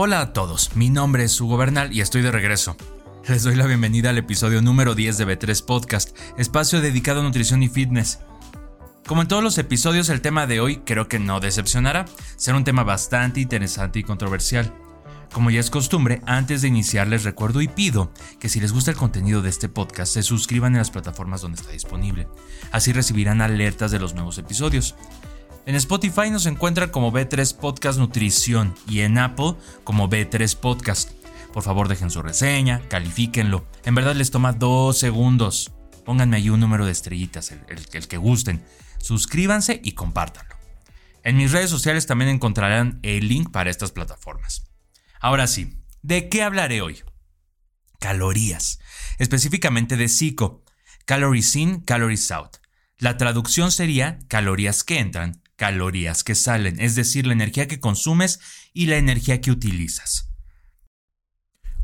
Hola a todos, mi nombre es Hugo Bernal y estoy de regreso. Les doy la bienvenida al episodio número 10 de B3 Podcast, espacio dedicado a nutrición y fitness. Como en todos los episodios, el tema de hoy creo que no decepcionará, será un tema bastante interesante y controversial. Como ya es costumbre, antes de iniciar les recuerdo y pido que si les gusta el contenido de este podcast se suscriban en las plataformas donde está disponible. Así recibirán alertas de los nuevos episodios. En Spotify nos encuentran como B3 Podcast Nutrición y en Apple como B3 Podcast. Por favor dejen su reseña, califíquenlo. En verdad les toma dos segundos. Pónganme ahí un número de estrellitas, el, que gusten. Suscríbanse y compártanlo. En mis redes sociales también encontrarán el link para estas plataformas. Ahora sí, ¿de qué hablaré hoy? Calorías, específicamente de psico, calories in, calories out. La traducción sería calorías que entran, calorías que salen, es decir, la energía que consumes y la energía que utilizas.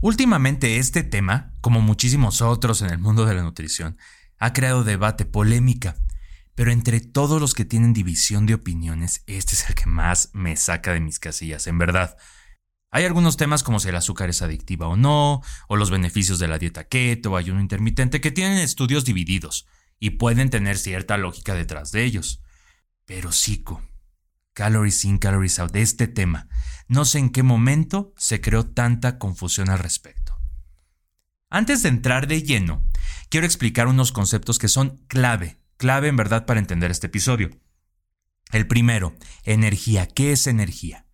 Últimamente este tema, como muchísimos otros en el mundo de la nutrición, ha creado debate, polémica, pero entre todos los que tienen división de opiniones, este es el que más me saca de mis casillas, en verdad. Hay algunos temas como si el azúcar es adictiva o no, o los beneficios de la dieta keto o ayuno intermitente que tienen estudios divididos y pueden tener cierta lógica detrás de ellos. Pero psico, calories in, calories out, de este tema, no sé en qué momento se creó tanta confusión al respecto. Antes de entrar de lleno, quiero explicar unos conceptos que son clave, clave en verdad para entender este episodio. El primero, energía. ¿Qué es energía?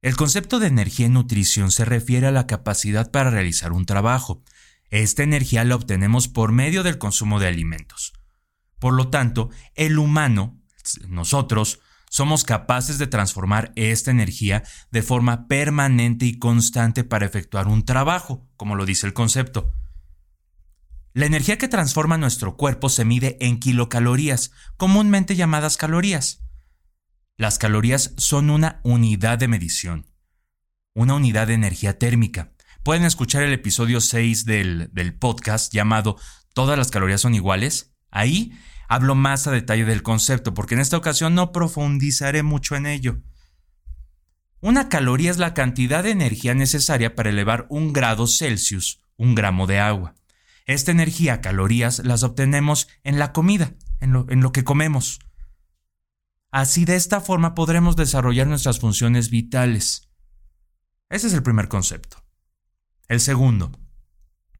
El concepto de energía en nutrición se refiere a la capacidad para realizar un trabajo. Esta energía la obtenemos por medio del consumo de alimentos. Por lo tanto, el humano nosotros somos capaces de transformar esta energía de forma permanente y constante para efectuar un trabajo, como lo dice el concepto. La energía que transforma nuestro cuerpo se mide en kilocalorías, comúnmente llamadas calorías. Las calorías son una unidad de medición, una unidad de energía térmica. Pueden escuchar el episodio 6 del, del podcast llamado ¿Todas las calorías son iguales? Ahí hablo más a detalle del concepto, porque en esta ocasión no profundizaré mucho en ello. Una caloría es la cantidad de energía necesaria para elevar un grado Celsius, un gramo de agua. Esta energía, calorías, las obtenemos en la comida, en lo, en lo que comemos. Así de esta forma podremos desarrollar nuestras funciones vitales. Ese es el primer concepto. El segundo,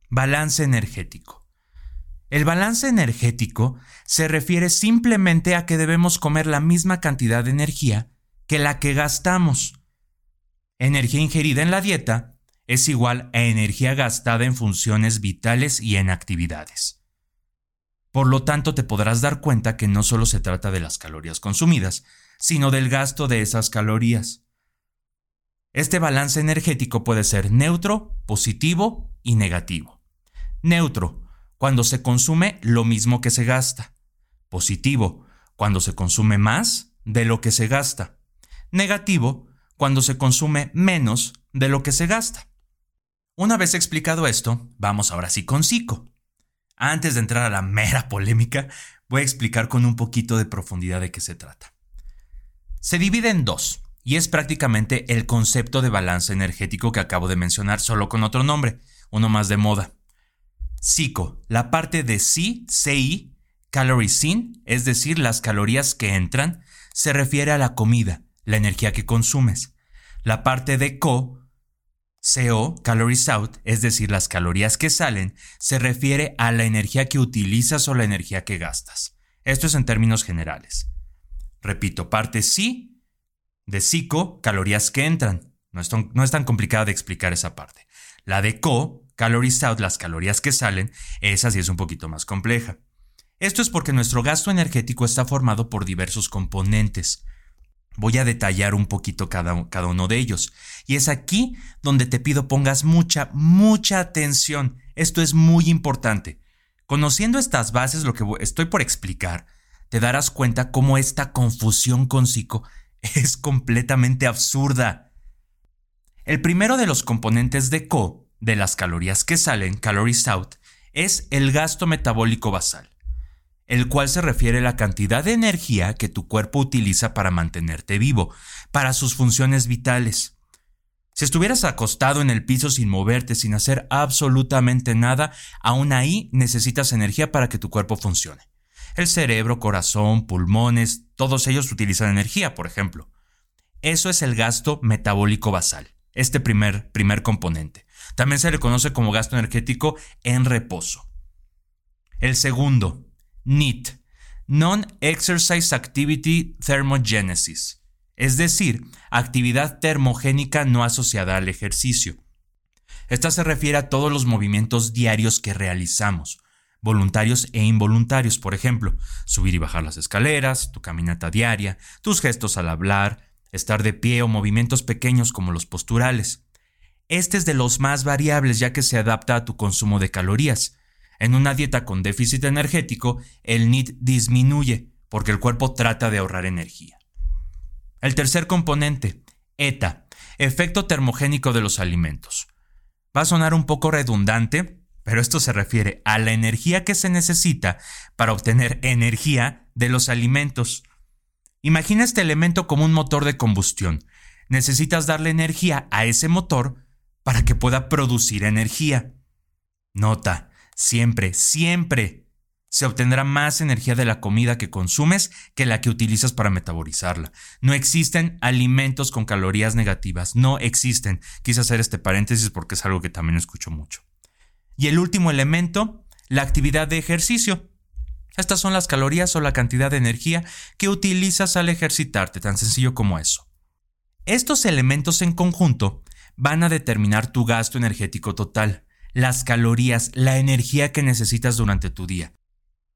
balance energético. El balance energético se refiere simplemente a que debemos comer la misma cantidad de energía que la que gastamos. Energía ingerida en la dieta es igual a energía gastada en funciones vitales y en actividades. Por lo tanto, te podrás dar cuenta que no solo se trata de las calorías consumidas, sino del gasto de esas calorías. Este balance energético puede ser neutro, positivo y negativo. Neutro cuando se consume lo mismo que se gasta. Positivo, cuando se consume más de lo que se gasta. Negativo, cuando se consume menos de lo que se gasta. Una vez explicado esto, vamos ahora sí con psico. Antes de entrar a la mera polémica, voy a explicar con un poquito de profundidad de qué se trata. Se divide en dos, y es prácticamente el concepto de balance energético que acabo de mencionar, solo con otro nombre, uno más de moda. Psico, la parte de sí, CI, calories in, es decir, las calorías que entran, se refiere a la comida, la energía que consumes. La parte de co, CO, calories out, es decir, las calorías que salen, se refiere a la energía que utilizas o la energía que gastas. Esto es en términos generales. Repito, parte sí de psico, calorías que entran. No es, no es tan complicada de explicar esa parte. La de co, calories out, las calorías que salen, esa sí es un poquito más compleja. Esto es porque nuestro gasto energético está formado por diversos componentes. Voy a detallar un poquito cada, cada, uno de ellos. Y es aquí donde te pido pongas mucha, mucha atención. Esto es muy importante. Conociendo estas bases, lo que estoy por explicar, te darás cuenta cómo esta confusión con psico es completamente absurda. El primero de los componentes de CO, de las calorías que salen, calories out, es el gasto metabólico basal el cual se refiere a la cantidad de energía que tu cuerpo utiliza para mantenerte vivo, para sus funciones vitales. Si estuvieras acostado en el piso sin moverte, sin hacer absolutamente nada, aún ahí necesitas energía para que tu cuerpo funcione. El cerebro, corazón, pulmones, todos ellos utilizan energía, por ejemplo. Eso es el gasto metabólico basal, este primer, primer componente. También se le conoce como gasto energético en reposo. El segundo, NEAT, Non-Exercise Activity Thermogenesis, es decir, actividad termogénica no asociada al ejercicio. Esta se refiere a todos los movimientos diarios que realizamos, voluntarios e involuntarios, por ejemplo, subir y bajar las escaleras, tu caminata diaria, tus gestos al hablar, estar de pie o movimientos pequeños como los posturales. Este es de los más variables ya que se adapta a tu consumo de calorías. En una dieta con déficit energético, el NIT disminuye porque el cuerpo trata de ahorrar energía. El tercer componente, ETA, efecto termogénico de los alimentos. Va a sonar un poco redundante, pero esto se refiere a la energía que se necesita para obtener energía de los alimentos. Imagina este elemento como un motor de combustión. Necesitas darle energía a ese motor para que pueda producir energía. Nota, Siempre, siempre se obtendrá más energía de la comida que consumes que la que utilizas para metabolizarla. No existen alimentos con calorías negativas, no existen. Quise hacer este paréntesis porque es algo que también escucho mucho. Y el último elemento, la actividad de ejercicio. Estas son las calorías o la cantidad de energía que utilizas al ejercitarte, tan sencillo como eso. Estos elementos en conjunto van a determinar tu gasto energético total las calorías, la energía que necesitas durante tu día.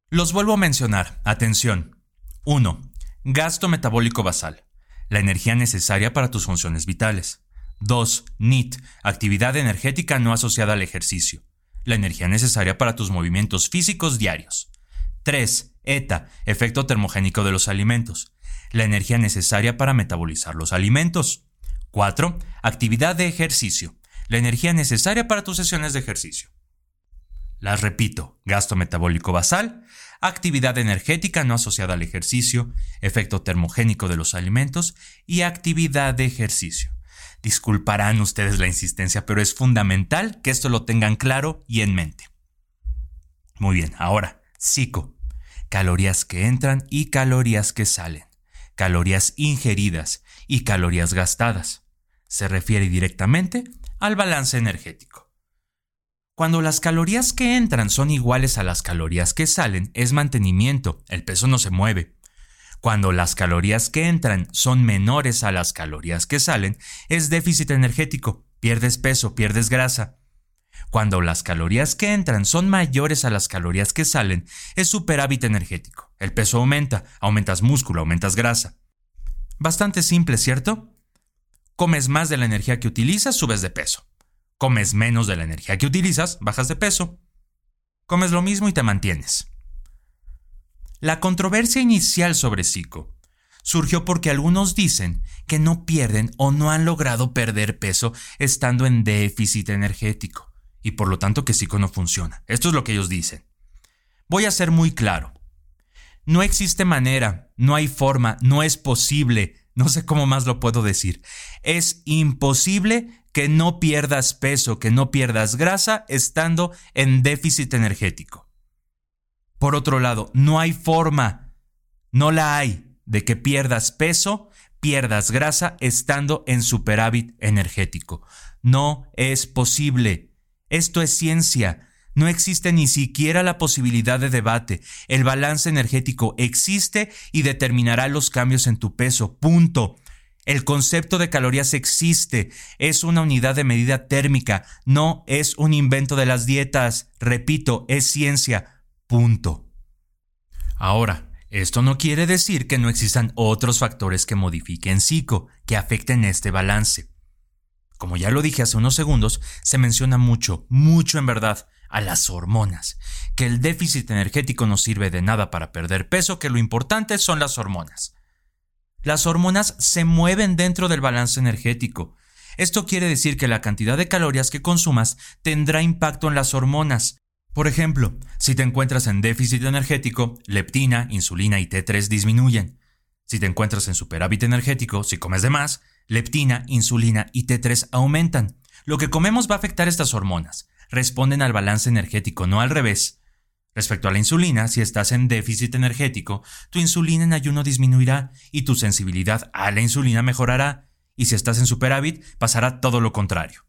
Los vuelvo a mencionar. Atención. 1. Gasto metabólico basal. La energía necesaria para tus funciones vitales. 2. NIT. Actividad energética no asociada al ejercicio. La energía necesaria para tus movimientos físicos diarios. 3. ETA. Efecto termogénico de los alimentos. La energía necesaria para metabolizar los alimentos. 4. Actividad de ejercicio la energía necesaria para tus sesiones de ejercicio. Las repito, gasto metabólico basal, actividad energética no asociada al ejercicio, efecto termogénico de los alimentos y actividad de ejercicio. Disculparán ustedes la insistencia, pero es fundamental que esto lo tengan claro y en mente. Muy bien, ahora, psico. Calorías que entran y calorías que salen. Calorías ingeridas y calorías gastadas. Se refiere directamente al balance energético. Cuando las calorías que entran son iguales a las calorías que salen, es mantenimiento, el peso no se mueve. Cuando las calorías que entran son menores a las calorías que salen, es déficit energético, pierdes peso, pierdes grasa. Cuando las calorías que entran son mayores a las calorías que salen, es superávit energético. El peso aumenta, aumentas músculo, aumentas grasa. Bastante simple, ¿cierto? Comes más de la energía que utilizas, subes de peso. Comes menos de la energía que utilizas, bajas de peso. Comes lo mismo y te mantienes. La controversia inicial sobre Zico surgió porque algunos dicen que no pierden o no han logrado perder peso estando en déficit energético y por lo tanto que Zico no funciona. Esto es lo que ellos dicen. Voy a ser muy claro. No existe manera, no hay forma, no es posible no sé cómo más lo puedo decir. Es imposible que no pierdas peso, que no pierdas grasa estando en déficit energético. Por otro lado, no hay forma, no la hay, de que pierdas peso, pierdas grasa estando en superávit energético. No es posible. Esto es ciencia. No existe ni siquiera la posibilidad de debate. El balance energético existe y determinará los cambios en tu peso. Punto. El concepto de calorías existe, es una unidad de medida térmica, no es un invento de las dietas. Repito, es ciencia. Punto. Ahora, Esto no quiere decir que no existan otros factores que modifiquen psico, que afecten este balance. Como ya lo dije hace unos segundos, se menciona mucho, mucho en verdad, a las hormonas, que el déficit energético no sirve de nada para perder peso, que lo importante son las hormonas. Las hormonas se mueven dentro del balance energético. Esto quiere decir que la cantidad de calorías que consumas tendrá impacto en las hormonas. Por ejemplo, si te encuentras en déficit energético, leptina, insulina y T3 disminuyen. Si te encuentras en superávit energético, si comes de más, leptina, insulina y T3 aumentan. Lo que comemos va a afectar estas hormonas. Responden al balance energético, no al revés. Respecto a la insulina, si estás en déficit energético, tu insulina en ayuno disminuirá y tu sensibilidad a la insulina mejorará, y si estás en superávit, pasará todo lo contrario.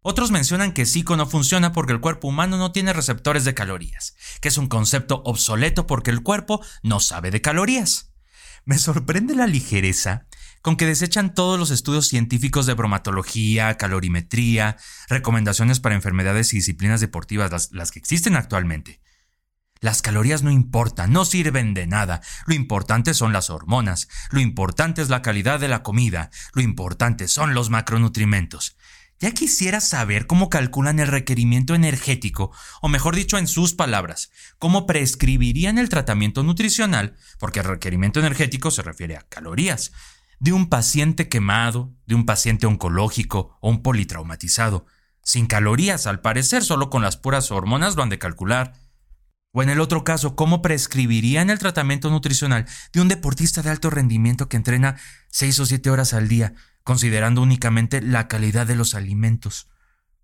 Otros mencionan que psico no funciona porque el cuerpo humano no tiene receptores de calorías, que es un concepto obsoleto porque el cuerpo no sabe de calorías. Me sorprende la ligereza con que desechan todos los estudios científicos de bromatología, calorimetría, recomendaciones para enfermedades y disciplinas deportivas, las, que existen actualmente. Las calorías no importan, no sirven de nada. Lo importante son las hormonas, lo importante es la calidad de la comida, lo importante son los macronutrimentos. Ya quisiera saber cómo calculan el requerimiento energético, o mejor dicho, en sus palabras, cómo prescribirían el tratamiento nutricional, porque el requerimiento energético se refiere a calorías, de un paciente quemado, de un paciente oncológico o un politraumatizado. Sin calorías, al parecer, solo con las puras hormonas lo han de calcular. O en el otro caso, ¿cómo prescribirían el tratamiento nutricional de un deportista de alto rendimiento que entrena 6 o 7 horas al día, considerando únicamente la calidad de los alimentos?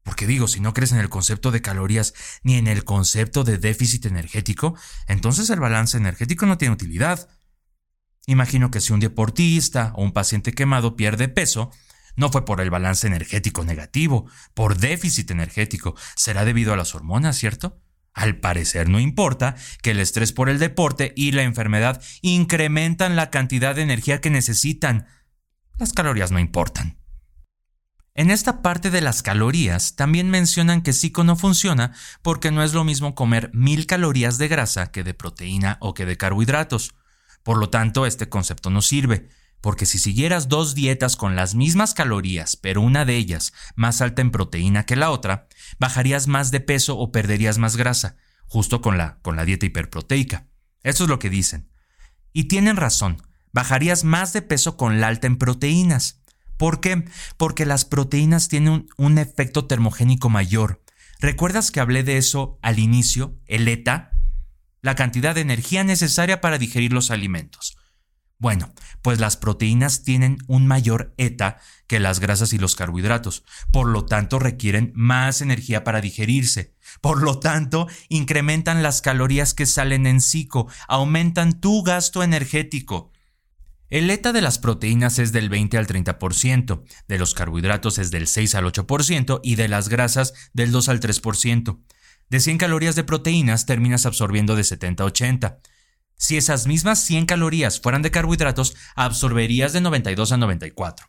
Porque digo, si no crees en el concepto de calorías ni en el concepto de déficit energético, entonces el balance energético no tiene utilidad. Imagino que si un deportista o un paciente quemado pierde peso, no fue por el balance energético negativo, por déficit energético, será debido a las hormonas, ¿cierto? Al parecer no importa que el estrés por el deporte y la enfermedad incrementan la cantidad de energía que necesitan. Las calorías no importan. En esta parte de las calorías también mencionan que psico no funciona porque no es lo mismo comer mil calorías de grasa que de proteína o que de carbohidratos. Por lo tanto, este concepto no sirve, porque si siguieras dos dietas con las mismas calorías, pero una de ellas más alta en proteína que la otra, bajarías más de peso o perderías más grasa, justo con la, con la dieta hiperproteica. Eso es lo que dicen. Y tienen razón, bajarías más de peso con la alta en proteínas. ¿Por qué? Porque las proteínas tienen un, un efecto termogénico mayor. ¿Recuerdas que hablé de eso al inicio, el ETA? La cantidad de energía necesaria para digerir los alimentos. Bueno, pues las proteínas tienen un mayor ETA que las grasas y los carbohidratos, por lo tanto requieren más energía para digerirse, por lo tanto incrementan las calorías que salen en cico, aumentan tu gasto energético. El ETA de las proteínas es del 20 al 30%, de los carbohidratos es del 6 al 8% y de las grasas del 2 al 3%. De 100 calorías de proteínas terminas absorbiendo de 70 a 80. Si esas mismas 100 calorías fueran de carbohidratos, absorberías de 92 a 94.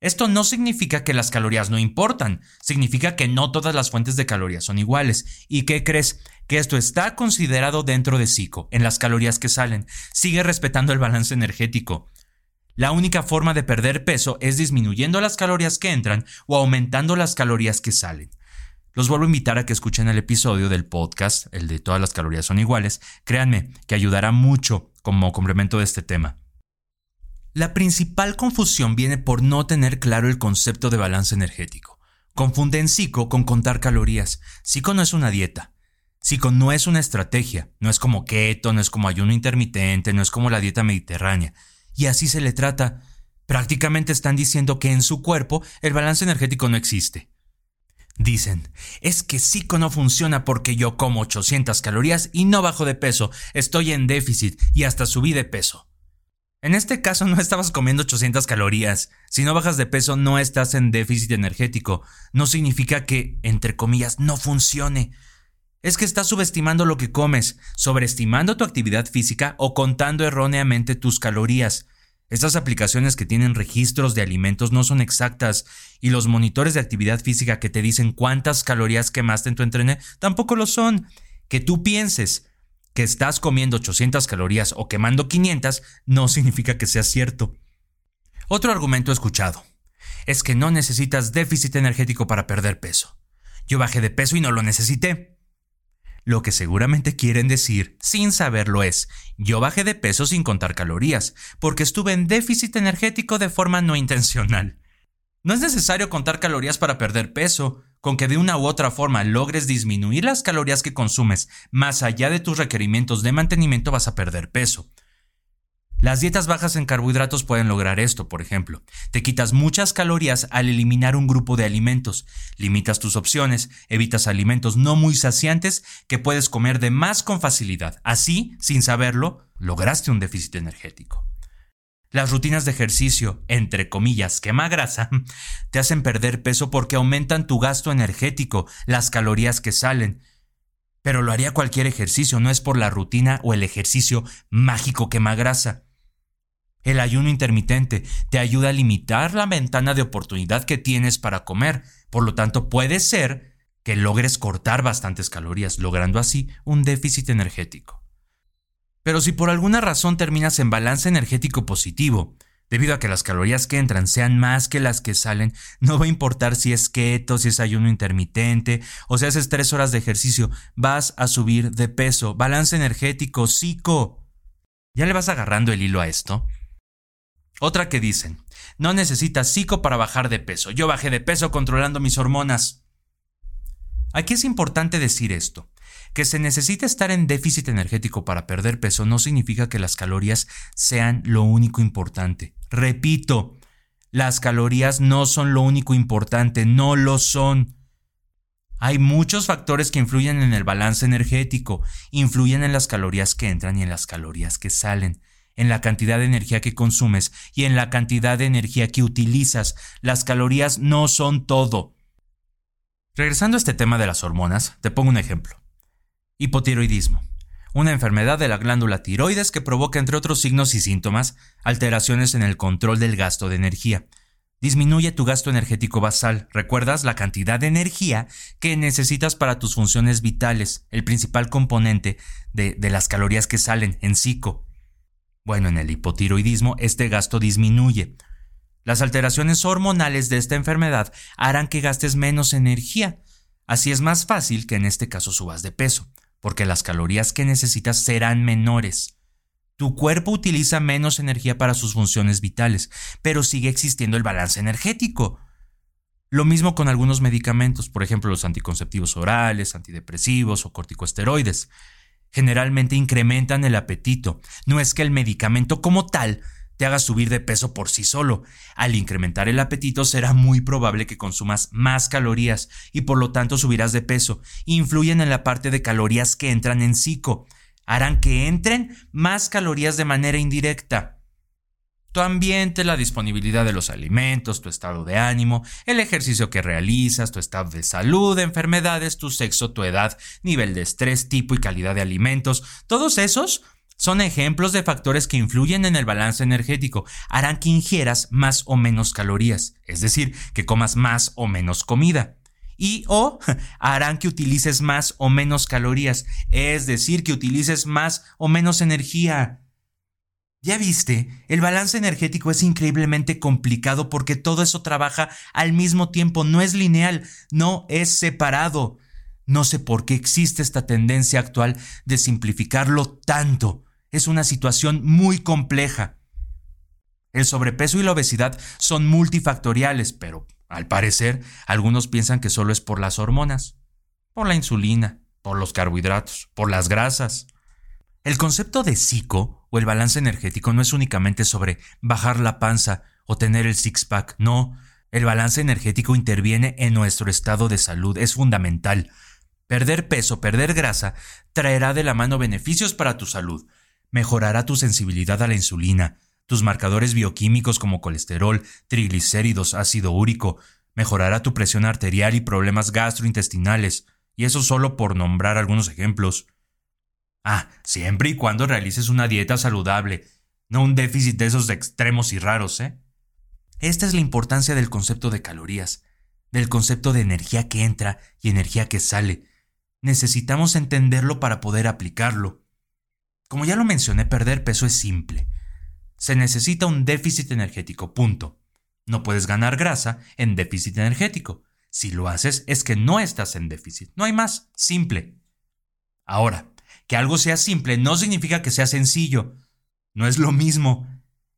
Esto no significa que las calorías no importan, significa que no todas las fuentes de calorías son iguales. ¿Y qué crees? Que esto está considerado dentro de SICO, en las calorías que salen. Sigue respetando el balance energético. La única forma de perder peso es disminuyendo las calorías que entran o aumentando las calorías que salen. Los vuelvo a invitar a que escuchen el episodio del podcast, el de todas las calorías son iguales. Créanme que ayudará mucho como complemento de este tema. La principal confusión viene por no tener claro el concepto de balance energético. Confunden psico con contar calorías. Psico no es una dieta. Psico no es una estrategia. No es como keto, no es como ayuno intermitente, no es como la dieta mediterránea. Y así se le trata. Prácticamente están diciendo que en su cuerpo el balance energético no existe. Dicen, es que Psico no funciona porque yo como 800 calorías y no bajo de peso, estoy en déficit y hasta subí de peso. En este caso no estabas comiendo 800 calorías. Si no bajas de peso no estás en déficit energético. No significa que, entre comillas, no funcione. Es que estás subestimando lo que comes, sobreestimando tu actividad física o contando erróneamente tus calorías. Estas aplicaciones que tienen registros de alimentos no son exactas y los monitores de actividad física que te dicen cuántas calorías quemaste en tu entreno tampoco lo son. Que tú pienses que estás comiendo 800 calorías o quemando 500 no significa que sea cierto. Otro argumento escuchado es que no necesitas déficit energético para perder peso. Yo bajé de peso y no lo necesité. Lo que seguramente quieren decir, sin saberlo, es, yo bajé de peso sin contar calorías, porque estuve en déficit energético de forma no intencional. No es necesario contar calorías para perder peso, con que de una u otra forma logres disminuir las calorías que consumes más allá de tus requerimientos de mantenimiento vas a perder peso. Las dietas bajas en carbohidratos pueden lograr esto, por ejemplo. Te quitas muchas calorías al eliminar un grupo de alimentos, limitas tus opciones, evitas alimentos no muy saciantes que puedes comer de más con facilidad. Así, sin saberlo, lograste un déficit energético. Las rutinas de ejercicio, entre comillas, quema grasa, te hacen perder peso porque aumentan tu gasto energético, las calorías que salen. Pero lo haría cualquier ejercicio, no es por la rutina o el ejercicio mágico quema grasa. El ayuno intermitente te ayuda a limitar la ventana de oportunidad que tienes para comer, por lo tanto puede ser que logres cortar bastantes calorías, logrando así un déficit energético. Pero si por alguna razón terminas en balance energético positivo, debido a que las calorías que entran sean más que las que salen, no va a importar si es keto, si es ayuno intermitente o si haces tres horas de ejercicio, vas a subir de peso. Balance energético, psico. ¿Ya le vas agarrando el hilo a esto? Otra que dicen, no necesitas psico para bajar de peso. Yo bajé de peso controlando mis hormonas. Aquí es importante decir esto. Que se necesita estar en déficit energético para perder peso no significa que las calorías sean lo único importante. Repito, las calorías no son lo único importante, no lo son. Hay muchos factores que influyen en el balance energético, influyen en las calorías que entran y en las calorías que salen en la cantidad de energía que consumes y en la cantidad de energía que utilizas. Las calorías no son todo. Regresando a este tema de las hormonas, te pongo un ejemplo. Hipotiroidismo. Una enfermedad de la glándula tiroides que provoca, entre otros signos y síntomas, alteraciones en el control del gasto de energía. Disminuye tu gasto energético basal. ¿Recuerdas la cantidad de energía que necesitas para tus funciones vitales, el principal componente de, las calorías que salen en psico? Bueno, en el hipotiroidismo este gasto disminuye. Las alteraciones hormonales de esta enfermedad harán que gastes menos energía. Así es más fácil que en este caso subas de peso, porque las calorías que necesitas serán menores. Tu cuerpo utiliza menos energía para sus funciones vitales, pero sigue existiendo el balance energético. Lo mismo con algunos medicamentos, por ejemplo los anticonceptivos orales, antidepresivos o corticosteroides generalmente incrementan el apetito. No es que el medicamento como tal te haga subir de peso por sí solo. Al incrementar el apetito será muy probable que consumas más calorías y por lo tanto subirás de peso. Influyen en la parte de calorías que entran en psico. Harán que entren más calorías de manera indirecta tu ambiente, la disponibilidad de los alimentos, tu estado de ánimo, el ejercicio que realizas, tu estado de salud, enfermedades, tu sexo, tu edad, nivel de estrés, tipo y calidad de alimentos, todos esos son ejemplos de factores que influyen en el balance energético, harán que ingieras más o menos calorías, es decir, que comas más o menos comida. Y o harán que utilices más o menos calorías, es decir, que utilices más o menos energía. Ya viste, el balance energético es increíblemente complicado porque todo eso trabaja al mismo tiempo, no es lineal, no es separado. No sé por qué existe esta tendencia actual de simplificarlo tanto. Es una situación muy compleja. El sobrepeso y la obesidad son multifactoriales, pero al parecer algunos piensan que solo es por las hormonas, por la insulina, por los carbohidratos, por las grasas. El concepto de psico o el balance energético no es únicamente sobre bajar la panza o tener el six-pack, no, el balance energético interviene en nuestro estado de salud, es fundamental. Perder peso, perder grasa, traerá de la mano beneficios para tu salud, mejorará tu sensibilidad a la insulina, tus marcadores bioquímicos como colesterol, triglicéridos, ácido úrico, mejorará tu presión arterial y problemas gastrointestinales, y eso solo por nombrar algunos ejemplos. Ah, siempre y cuando realices una dieta saludable, no un déficit de esos extremos y raros, ¿eh? Esta es la importancia del concepto de calorías, del concepto de energía que entra y energía que sale. Necesitamos entenderlo para poder aplicarlo. Como ya lo mencioné, perder peso es simple. Se necesita un déficit energético, punto. No puedes ganar grasa en déficit energético. Si lo haces es que no estás en déficit. No hay más. Simple. Ahora, que algo sea simple no significa que sea sencillo. No es lo mismo.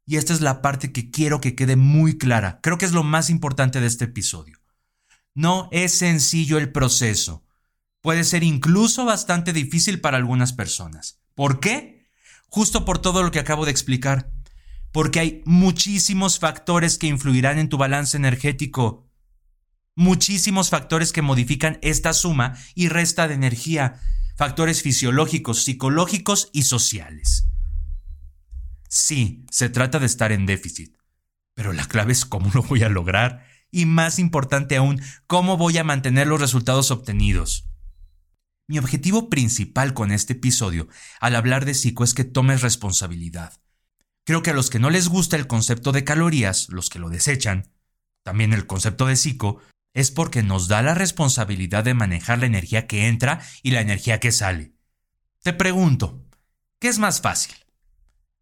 Y esta es la parte que quiero que quede muy clara. Creo que es lo más importante de este episodio. No es sencillo el proceso. Puede ser incluso bastante difícil para algunas personas. ¿Por qué? Justo por todo lo que acabo de explicar. Porque hay muchísimos factores que influirán en tu balance energético. Muchísimos factores que modifican esta suma y resta de energía factores fisiológicos, psicológicos y sociales. Sí, se trata de estar en déficit, pero la clave es cómo lo voy a lograr y más importante aún, cómo voy a mantener los resultados obtenidos. Mi objetivo principal con este episodio al hablar de psico es que tomes responsabilidad. Creo que a los que no les gusta el concepto de calorías, los que lo desechan, también el concepto de psico, es porque nos da la responsabilidad de manejar la energía que entra y la energía que sale. Te pregunto, ¿qué es más fácil?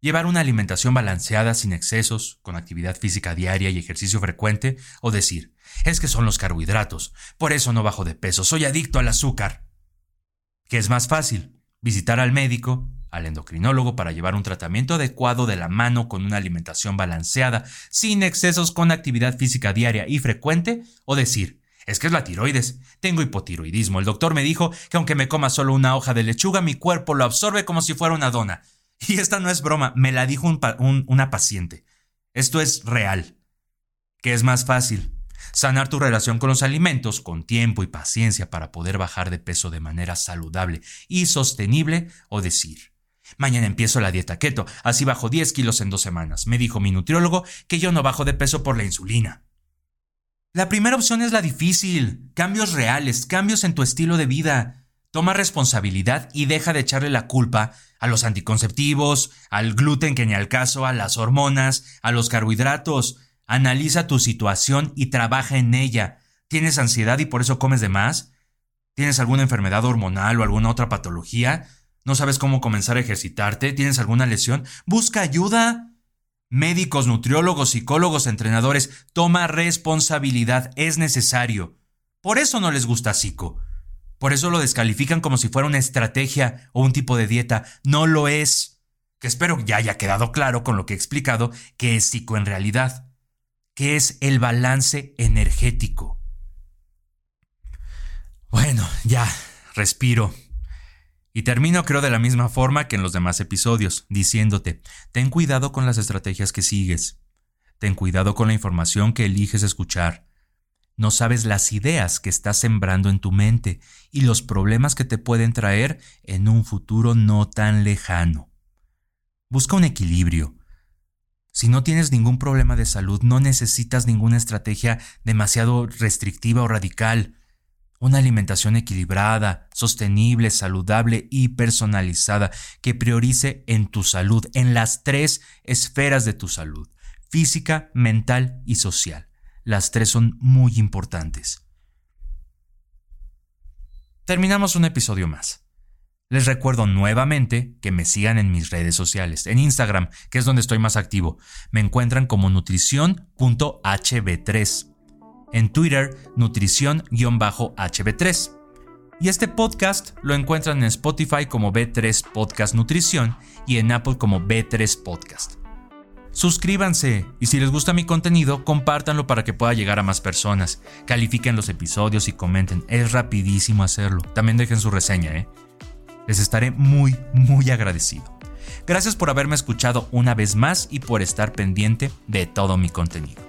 ¿Llevar una alimentación balanceada sin excesos, con actividad física diaria y ejercicio frecuente? ¿O decir, es que son los carbohidratos, por eso no bajo de peso, soy adicto al azúcar? ¿Qué es más fácil? ¿Visitar al médico, al endocrinólogo para llevar un tratamiento adecuado de la mano con una alimentación balanceada, sin excesos con actividad física diaria y frecuente, o decir, es que es la tiroides, tengo hipotiroidismo, el doctor me dijo que aunque me coma solo una hoja de lechuga, mi cuerpo lo absorbe como si fuera una dona. Y esta no es broma, me la dijo una paciente. Esto es real. ¿Qué es más fácil? Sanar tu relación con los alimentos con tiempo y paciencia para poder bajar de peso de manera saludable y sostenible o decir, Mañana empiezo la dieta keto, así bajo 10 kilos en dos semanas. Me dijo mi nutriólogo que yo no bajo de peso por la insulina. La primera opción es la difícil. Cambios reales, cambios en tu estilo de vida. Toma responsabilidad y deja de echarle la culpa a los anticonceptivos, al gluten que ni al caso, a las hormonas, a los carbohidratos. Analiza tu situación y trabaja en ella. ¿Tienes ansiedad y por eso comes de más? ¿Tienes alguna enfermedad hormonal o alguna otra patología? ¿No sabes cómo comenzar a ejercitarte? ¿Tienes alguna lesión? Busca ayuda. Médicos, nutriólogos, psicólogos, entrenadores, toma responsabilidad, es necesario. Por eso no les gusta psico. Por eso lo descalifican como si fuera una estrategia o un tipo de dieta. No lo es. Que espero ya haya quedado claro con lo que he explicado que es psico en realidad. Que es el balance energético. Bueno, ya, respiro. Y termino creo de la misma forma que en los demás episodios, diciéndote, ten cuidado con las estrategias que sigues, ten cuidado con la información que eliges escuchar. No sabes las ideas que estás sembrando en tu mente y los problemas que te pueden traer en un futuro no tan lejano. Busca un equilibrio. Si no tienes ningún problema de salud, no necesitas ninguna estrategia demasiado restrictiva o radical. Una alimentación equilibrada, sostenible, saludable y personalizada que priorice en tu salud, en las tres esferas de tu salud, física, mental y social. Las tres son muy importantes. Terminamos un episodio más. Les recuerdo nuevamente que me sigan en mis redes sociales, en Instagram, que es donde estoy más activo. Me encuentran como nutrición.hb3 en Twitter nutrición-hb3. Y este podcast lo encuentran en Spotify como B3 Podcast Nutrición y en Apple como B3 Podcast. Suscríbanse y si les gusta mi contenido, compártanlo para que pueda llegar a más personas. Califiquen los episodios y comenten. Es rapidísimo hacerlo. También dejen su reseña, ¿eh? Les estaré muy, muy agradecido. Gracias por haberme escuchado una vez más y por estar pendiente de todo mi contenido.